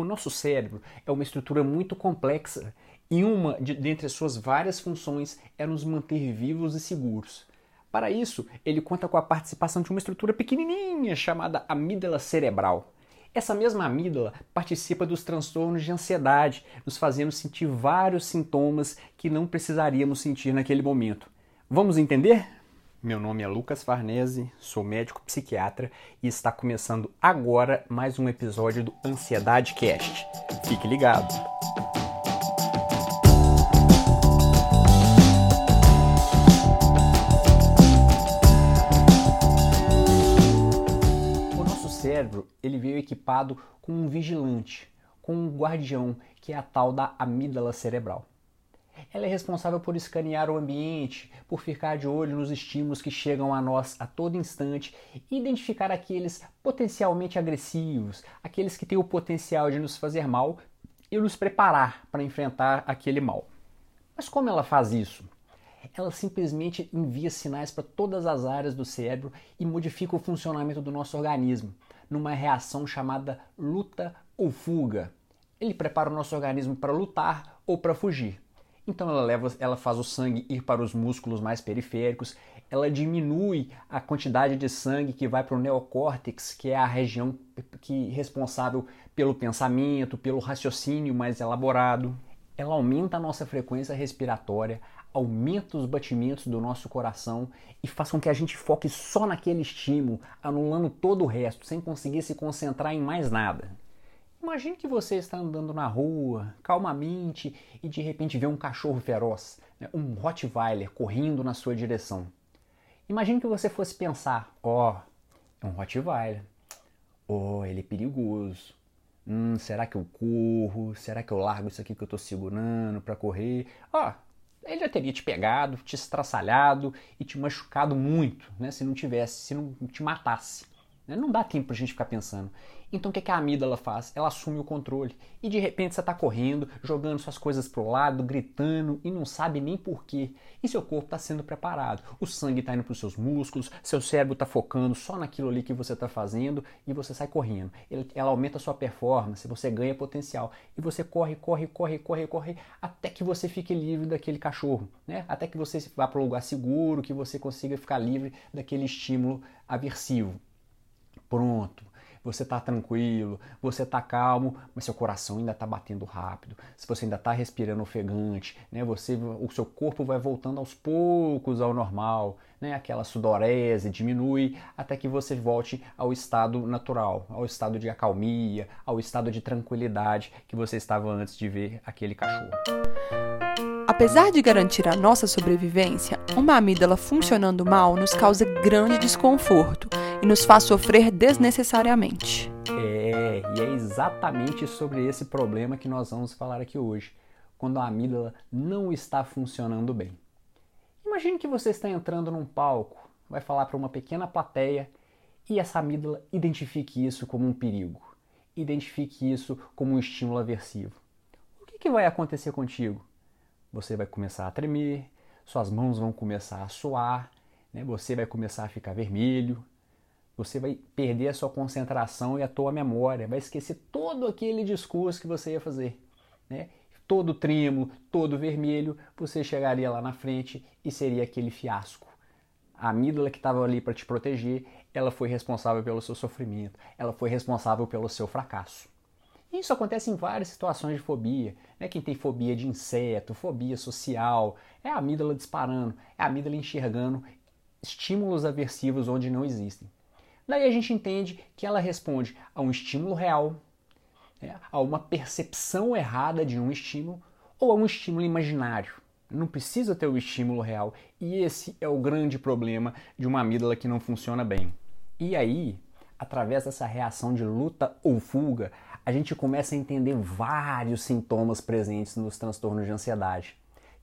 O nosso cérebro é uma estrutura muito complexa e uma de, dentre as suas várias funções é nos manter vivos e seguros. Para isso, ele conta com a participação de uma estrutura pequenininha chamada amígdala cerebral. Essa mesma amígdala participa dos transtornos de ansiedade, nos fazendo sentir vários sintomas que não precisaríamos sentir naquele momento. Vamos entender? Meu nome é Lucas Farnese, sou médico psiquiatra e está começando agora mais um episódio do Ansiedade Cast. Fique ligado! O nosso cérebro ele veio equipado com um vigilante, com um guardião, que é a tal da amígdala cerebral. Ela é responsável por escanear o ambiente, por ficar de olho nos estímulos que chegam a nós a todo instante e identificar aqueles potencialmente agressivos, aqueles que têm o potencial de nos fazer mal e nos preparar para enfrentar aquele mal. Mas como ela faz isso? Ela simplesmente envia sinais para todas as áreas do cérebro e modifica o funcionamento do nosso organismo, numa reação chamada luta ou fuga. Ele prepara o nosso organismo para lutar ou para fugir. Então ela leva, ela faz o sangue ir para os músculos mais periféricos, ela diminui a quantidade de sangue que vai para o neocórtex, que é a região que é responsável pelo pensamento, pelo raciocínio mais elaborado. Ela aumenta a nossa frequência respiratória, aumenta os batimentos do nosso coração e faz com que a gente foque só naquele estímulo, anulando todo o resto, sem conseguir se concentrar em mais nada. Imagine que você está andando na rua, calmamente, e de repente vê um cachorro feroz, né, um Rottweiler, correndo na sua direção. Imagine que você fosse pensar: ó, oh, é um Rottweiler. Oh, ele é perigoso. Hum, será que eu corro? Será que eu largo isso aqui que eu estou segurando para correr? Ó, oh, ele já teria te pegado, te estraçalhado e te machucado muito, né? Se não tivesse, se não te matasse. Né? Não dá tempo para a gente ficar pensando. Então o que, que a amígdala faz? Ela assume o controle. E de repente você está correndo, jogando suas coisas para o lado, gritando e não sabe nem porquê. E seu corpo está sendo preparado. O sangue está indo para os seus músculos, seu cérebro está focando só naquilo ali que você está fazendo e você sai correndo. Ela aumenta a sua performance, você ganha potencial. E você corre, corre, corre, corre, corre, até que você fique livre daquele cachorro. Né? Até que você vá para um lugar seguro, que você consiga ficar livre daquele estímulo aversivo pronto, você está tranquilo, você está calmo, mas seu coração ainda está batendo rápido. Se você ainda está respirando ofegante, né, você, o seu corpo vai voltando aos poucos ao normal, né, aquela sudorese diminui até que você volte ao estado natural, ao estado de acalmia, ao estado de tranquilidade que você estava antes de ver aquele cachorro. Apesar de garantir a nossa sobrevivência, uma amígdala funcionando mal nos causa grande desconforto e nos faz sofrer desnecessariamente. É, e é exatamente sobre esse problema que nós vamos falar aqui hoje, quando a amígdala não está funcionando bem. Imagine que você está entrando num palco, vai falar para uma pequena plateia e essa amígdala identifique isso como um perigo, identifique isso como um estímulo aversivo. O que, que vai acontecer contigo? Você vai começar a tremer, suas mãos vão começar a suar, né? você vai começar a ficar vermelho, você vai perder a sua concentração e a tua memória, vai esquecer todo aquele discurso que você ia fazer, né? Todo trêmulo, todo vermelho, você chegaria lá na frente e seria aquele fiasco. A amígdala que estava ali para te proteger, ela foi responsável pelo seu sofrimento, ela foi responsável pelo seu fracasso. Isso acontece em várias situações de fobia. Né? Quem tem fobia de inseto, fobia social, é a amígdala disparando, é a amígdala enxergando estímulos aversivos onde não existem. Daí a gente entende que ela responde a um estímulo real, né, a uma percepção errada de um estímulo ou a um estímulo imaginário. Não precisa ter o estímulo real. E esse é o grande problema de uma amígdala que não funciona bem. E aí, através dessa reação de luta ou fuga, a gente começa a entender vários sintomas presentes nos transtornos de ansiedade.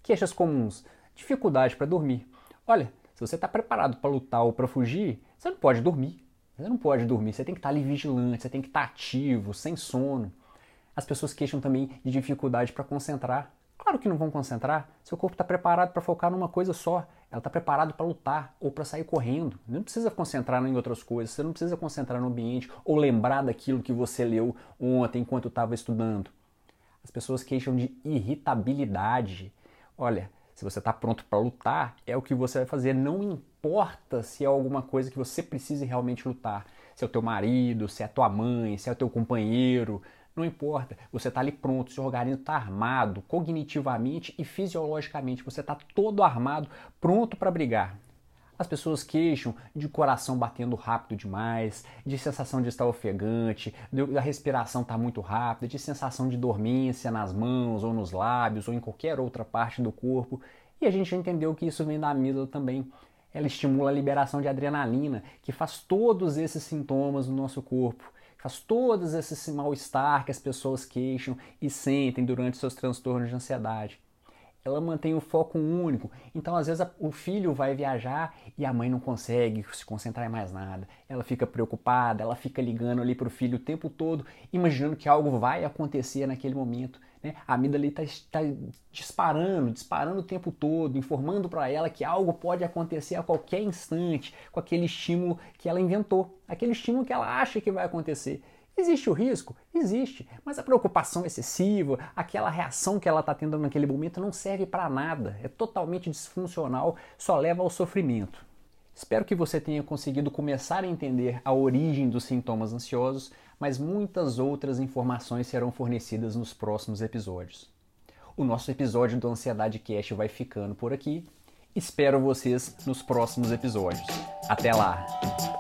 Queixas comuns, dificuldade para dormir. Olha, se você está preparado para lutar ou para fugir, você não pode dormir. Você não pode dormir, você tem que estar ali vigilante, você tem que estar ativo, sem sono. As pessoas queixam também de dificuldade para concentrar. Claro que não vão concentrar, seu corpo está preparado para focar numa coisa só. ela está preparada para lutar ou para sair correndo. Não precisa concentrar em outras coisas, você não precisa concentrar no ambiente ou lembrar daquilo que você leu ontem enquanto estava estudando. As pessoas queixam de irritabilidade. Olha, se você está pronto para lutar, é o que você vai fazer. Não importa se é alguma coisa que você precise realmente lutar. Se é o teu marido, se é a tua mãe, se é o teu companheiro, não importa, você está ali pronto, seu organismo está armado cognitivamente e fisiologicamente, você está todo armado, pronto para brigar. As pessoas queixam de coração batendo rápido demais, de sensação de estar ofegante, da respiração estar tá muito rápida, de sensação de dormência nas mãos ou nos lábios ou em qualquer outra parte do corpo. E a gente entendeu que isso vem da amígdala também. Ela estimula a liberação de adrenalina, que faz todos esses sintomas no nosso corpo faz todos esse mal-estar que as pessoas queixam e sentem durante seus transtornos de ansiedade. Ela mantém o foco único, então às vezes o filho vai viajar e a mãe não consegue se concentrar em mais nada. Ela fica preocupada, ela fica ligando ali para o filho o tempo todo, imaginando que algo vai acontecer naquele momento. Né? A amígdala está tá disparando, disparando o tempo todo, informando para ela que algo pode acontecer a qualquer instante com aquele estímulo que ela inventou, aquele estímulo que ela acha que vai acontecer. Existe o risco? Existe, mas a preocupação excessiva, aquela reação que ela está tendo naquele momento não serve para nada, é totalmente disfuncional, só leva ao sofrimento. Espero que você tenha conseguido começar a entender a origem dos sintomas ansiosos, mas muitas outras informações serão fornecidas nos próximos episódios. O nosso episódio do Ansiedade Cast vai ficando por aqui. Espero vocês nos próximos episódios. Até lá!